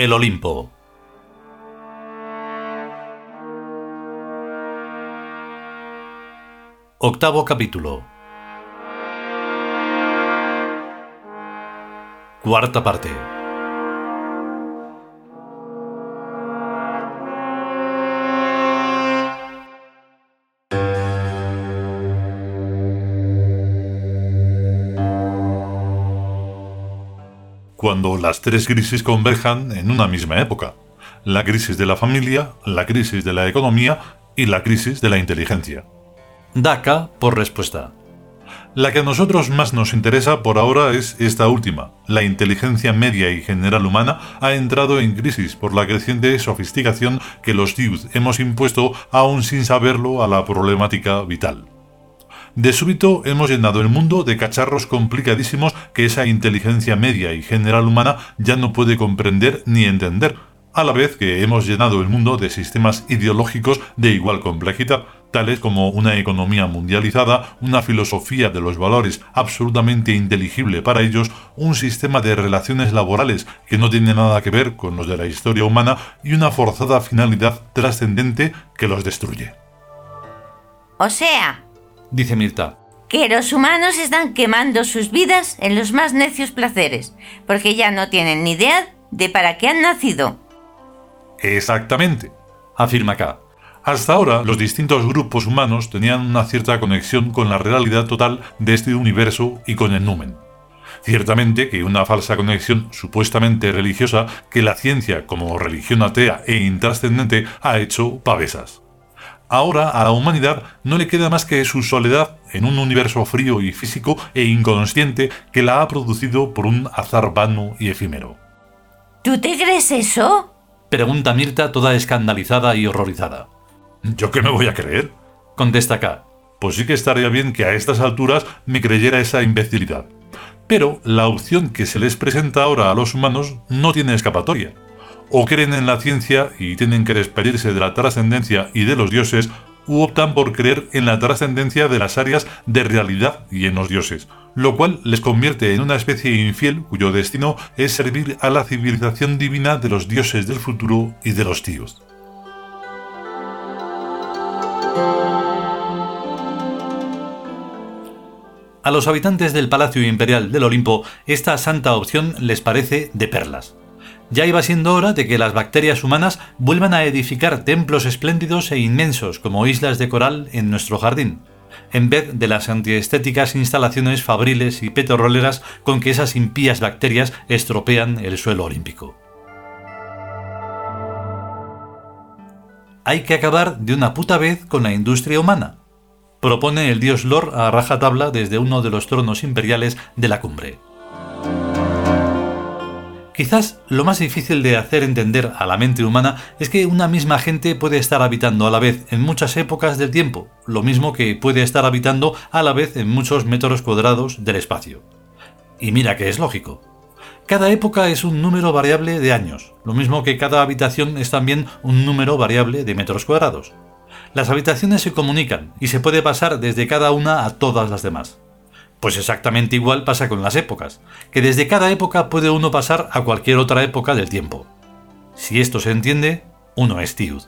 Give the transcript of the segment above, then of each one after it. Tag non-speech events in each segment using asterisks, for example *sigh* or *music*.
El Olimpo. Octavo capítulo. Cuarta parte. Cuando las tres crisis converjan en una misma época. La crisis de la familia, la crisis de la economía y la crisis de la inteligencia. DACA por respuesta. La que a nosotros más nos interesa por ahora es esta última. La inteligencia media y general humana ha entrado en crisis por la creciente sofisticación que los youth hemos impuesto aún sin saberlo a la problemática vital. De súbito hemos llenado el mundo de cacharros complicadísimos que esa inteligencia media y general humana ya no puede comprender ni entender, a la vez que hemos llenado el mundo de sistemas ideológicos de igual complejidad, tales como una economía mundializada, una filosofía de los valores absolutamente inteligible para ellos, un sistema de relaciones laborales que no tiene nada que ver con los de la historia humana y una forzada finalidad trascendente que los destruye. O sea, Dice Mirta. que los humanos están quemando sus vidas en los más necios placeres, porque ya no tienen ni idea de para qué han nacido. Exactamente. Afirma K. Hasta ahora, los distintos grupos humanos tenían una cierta conexión con la realidad total de este universo y con el numen. Ciertamente que una falsa conexión supuestamente religiosa que la ciencia como religión atea e intrascendente ha hecho pavesas. Ahora a la humanidad no le queda más que su soledad en un universo frío y físico e inconsciente que la ha producido por un azar vano y efímero. ¿Tú te crees eso? Pregunta Mirta toda escandalizada y horrorizada. ¿Yo qué me voy a creer? Contesta K. Pues sí que estaría bien que a estas alturas me creyera esa imbecilidad. Pero la opción que se les presenta ahora a los humanos no tiene escapatoria. O creen en la ciencia y tienen que despedirse de la trascendencia y de los dioses, u optan por creer en la trascendencia de las áreas de realidad y en los dioses, lo cual les convierte en una especie infiel cuyo destino es servir a la civilización divina de los dioses del futuro y de los tíos. A los habitantes del Palacio Imperial del Olimpo, esta santa opción les parece de perlas. Ya iba siendo hora de que las bacterias humanas vuelvan a edificar templos espléndidos e inmensos como islas de coral en nuestro jardín, en vez de las antiestéticas instalaciones fabriles y petroleras con que esas impías bacterias estropean el suelo olímpico. Hay que acabar de una puta vez con la industria humana, propone el dios Lor a rajatabla desde uno de los tronos imperiales de la cumbre. Quizás lo más difícil de hacer entender a la mente humana es que una misma gente puede estar habitando a la vez en muchas épocas del tiempo, lo mismo que puede estar habitando a la vez en muchos metros cuadrados del espacio. Y mira que es lógico. Cada época es un número variable de años, lo mismo que cada habitación es también un número variable de metros cuadrados. Las habitaciones se comunican y se puede pasar desde cada una a todas las demás. Pues exactamente igual pasa con las épocas, que desde cada época puede uno pasar a cualquier otra época del tiempo. Si esto se entiende, uno es Tiud.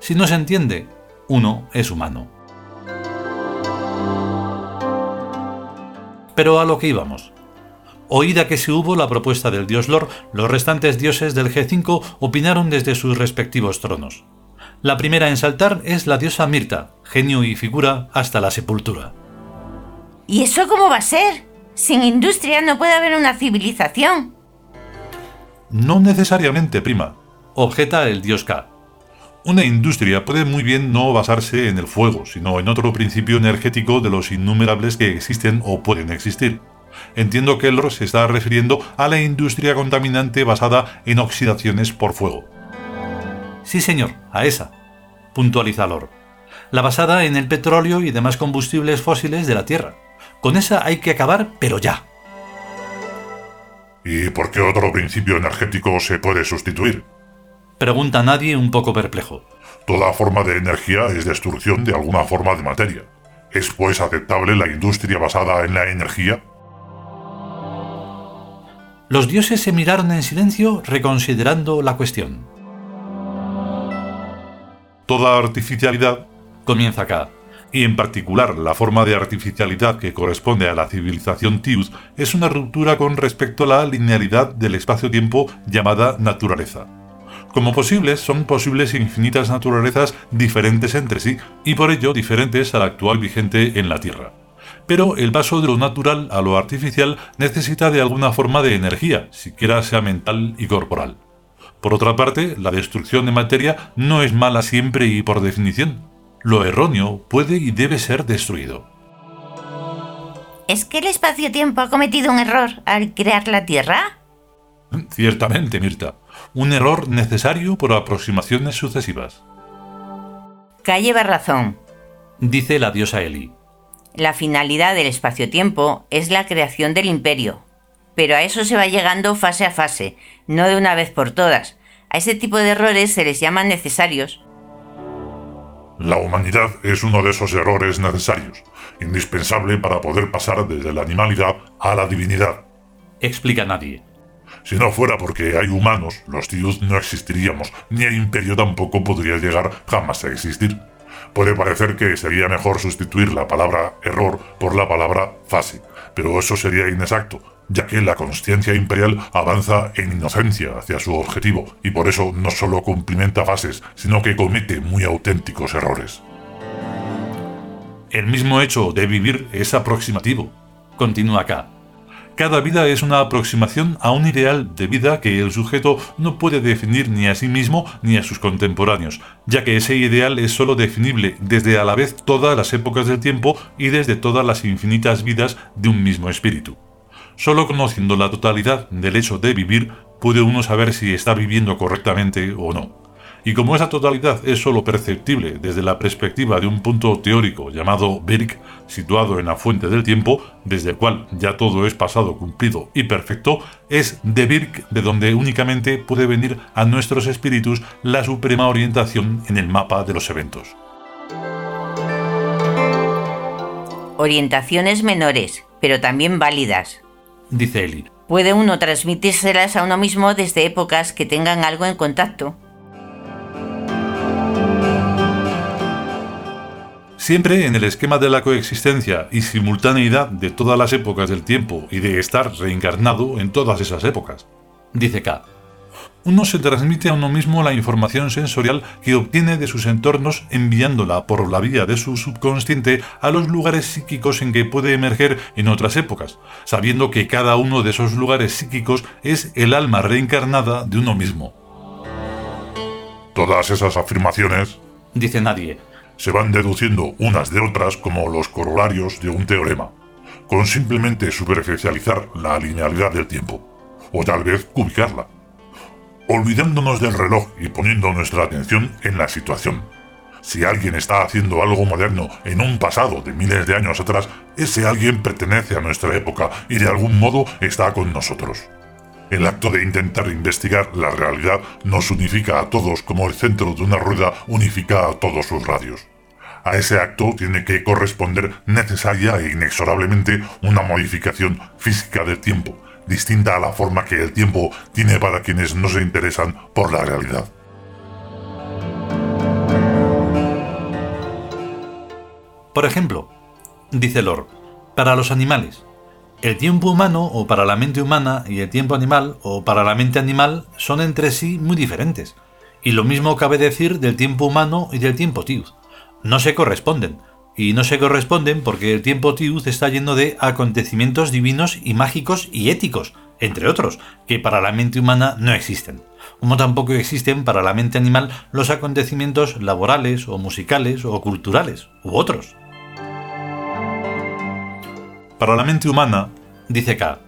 Si no se entiende, uno es humano. Pero a lo que íbamos. Oída que se hubo la propuesta del dios Lor, los restantes dioses del G5 opinaron desde sus respectivos tronos. La primera en saltar es la diosa Mirta, genio y figura hasta la sepultura. ¿Y eso cómo va a ser? Sin industria no puede haber una civilización. No necesariamente, prima. Objeta el dios K. Una industria puede muy bien no basarse en el fuego, sino en otro principio energético de los innumerables que existen o pueden existir. Entiendo que Elro se está refiriendo a la industria contaminante basada en oxidaciones por fuego. Sí, señor, a esa, puntualiza Lor. La basada en el petróleo y demás combustibles fósiles de la Tierra. Con esa hay que acabar, pero ya. ¿Y por qué otro principio energético se puede sustituir? Pregunta nadie un poco perplejo. Toda forma de energía es destrucción de alguna forma de materia. ¿Es pues aceptable la industria basada en la energía? Los dioses se miraron en silencio reconsiderando la cuestión. Toda artificialidad, comienza acá, y en particular la forma de artificialidad que corresponde a la civilización Tius, es una ruptura con respecto a la linealidad del espacio-tiempo llamada naturaleza. Como posibles, son posibles infinitas naturalezas diferentes entre sí y por ello diferentes a la actual vigente en la Tierra. Pero el paso de lo natural a lo artificial necesita de alguna forma de energía, siquiera sea mental y corporal. Por otra parte, la destrucción de materia no es mala siempre y por definición. Lo erróneo puede y debe ser destruido. ¿Es que el espacio-tiempo ha cometido un error al crear la Tierra? Ciertamente, Mirta. Un error necesario por aproximaciones sucesivas. K lleva razón, dice la diosa Eli. La finalidad del espacio-tiempo es la creación del imperio, pero a eso se va llegando fase a fase, no de una vez por todas. A ese tipo de errores se les llaman necesarios. La humanidad es uno de esos errores necesarios, indispensable para poder pasar desde la animalidad a la divinidad. Explica nadie. Si no fuera porque hay humanos, los tíos no existiríamos, ni el imperio tampoco podría llegar jamás a existir. Puede parecer que sería mejor sustituir la palabra error por la palabra fase, pero eso sería inexacto, ya que la conciencia imperial avanza en inocencia hacia su objetivo y por eso no solo cumplimenta fases, sino que comete muy auténticos errores. El mismo hecho de vivir es aproximativo. Continúa acá. Cada vida es una aproximación a un ideal de vida que el sujeto no puede definir ni a sí mismo ni a sus contemporáneos, ya que ese ideal es sólo definible desde a la vez todas las épocas del tiempo y desde todas las infinitas vidas de un mismo espíritu. Solo conociendo la totalidad del hecho de vivir puede uno saber si está viviendo correctamente o no. Y como esa totalidad es sólo perceptible desde la perspectiva de un punto teórico llamado Birk, situado en la fuente del tiempo, desde el cual ya todo es pasado, cumplido y perfecto, es de Birk de donde únicamente puede venir a nuestros espíritus la suprema orientación en el mapa de los eventos. Orientaciones menores, pero también válidas, dice Eli. Puede uno transmitírselas a uno mismo desde épocas que tengan algo en contacto. Siempre en el esquema de la coexistencia y simultaneidad de todas las épocas del tiempo y de estar reencarnado en todas esas épocas. Dice K uno se transmite a uno mismo la información sensorial que obtiene de sus entornos enviándola por la vía de su subconsciente a los lugares psíquicos en que puede emerger en otras épocas, sabiendo que cada uno de esos lugares psíquicos es el alma reencarnada de uno mismo. Todas esas afirmaciones, dice nadie, se van deduciendo unas de otras como los corolarios de un teorema, con simplemente superficializar la linealidad del tiempo, o tal vez ubicarla olvidándonos del reloj y poniendo nuestra atención en la situación. Si alguien está haciendo algo moderno en un pasado de miles de años atrás, ese alguien pertenece a nuestra época y de algún modo está con nosotros. El acto de intentar investigar la realidad nos unifica a todos como el centro de una rueda unifica a todos sus radios. A ese acto tiene que corresponder necesaria e inexorablemente una modificación física del tiempo, distinta a la forma que el tiempo tiene para quienes no se interesan por la realidad. Por ejemplo, dice Lord, para los animales, el tiempo humano o para la mente humana y el tiempo animal o para la mente animal son entre sí muy diferentes. Y lo mismo cabe decir del tiempo humano y del tiempo Tiud. No se corresponden, y no se corresponden porque el tiempo Tiud está lleno de acontecimientos divinos y mágicos y éticos, entre otros, que para la mente humana no existen, como tampoco existen para la mente animal los acontecimientos laborales o musicales o culturales, u otros. Para la mente humana, dice K,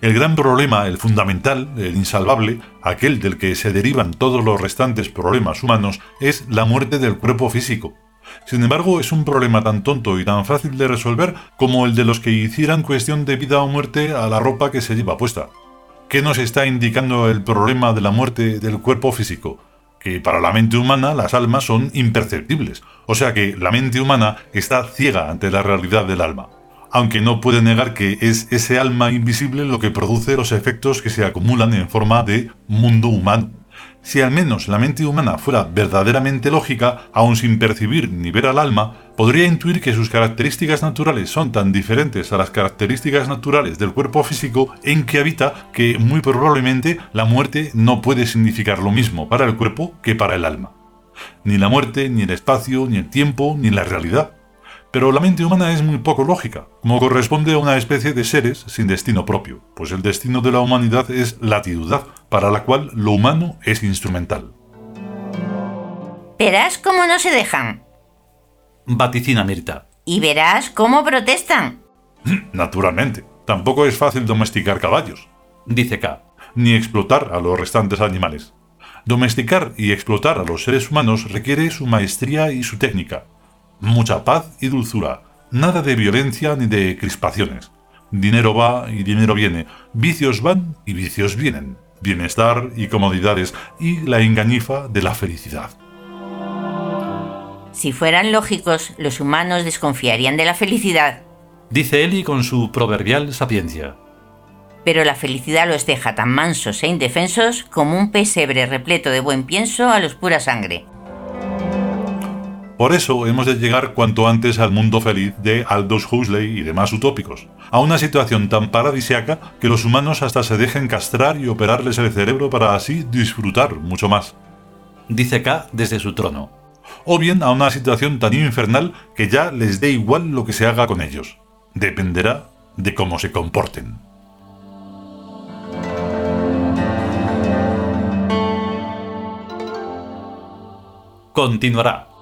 el gran problema, el fundamental, el insalvable, aquel del que se derivan todos los restantes problemas humanos, es la muerte del cuerpo físico, sin embargo, es un problema tan tonto y tan fácil de resolver como el de los que hicieran cuestión de vida o muerte a la ropa que se lleva puesta. ¿Qué nos está indicando el problema de la muerte del cuerpo físico? Que para la mente humana las almas son imperceptibles, o sea que la mente humana está ciega ante la realidad del alma. aunque no puede negar que es ese alma invisible lo que produce los efectos que se acumulan en forma de mundo humano. Si al menos la mente humana fuera verdaderamente lógica, aun sin percibir ni ver al alma, podría intuir que sus características naturales son tan diferentes a las características naturales del cuerpo físico en que habita que muy probablemente la muerte no puede significar lo mismo para el cuerpo que para el alma. Ni la muerte, ni el espacio, ni el tiempo, ni la realidad. Pero la mente humana es muy poco lógica, como corresponde a una especie de seres sin destino propio, pues el destino de la humanidad es latidudad, para la cual lo humano es instrumental. Verás cómo no se dejan. Vaticina Mirta. Y verás cómo protestan. *clears throat* Naturalmente, tampoco es fácil domesticar caballos. Dice K. Ni explotar a los restantes animales. Domesticar y explotar a los seres humanos requiere su maestría y su técnica, mucha paz y dulzura, nada de violencia ni de crispaciones. Dinero va y dinero viene, vicios van y vicios vienen, bienestar y comodidades y la engañifa de la felicidad. Si fueran lógicos, los humanos desconfiarían de la felicidad. Dice Eli con su proverbial sapiencia. Pero la felicidad los deja tan mansos e indefensos como un pesebre repleto de buen pienso a los pura sangre. Por eso hemos de llegar cuanto antes al mundo feliz de Aldous Huxley y demás utópicos, a una situación tan paradisiaca que los humanos hasta se dejen castrar y operarles el cerebro para así disfrutar mucho más. Dice K desde su trono. O bien a una situación tan infernal que ya les dé igual lo que se haga con ellos. Dependerá de cómo se comporten. Continuará.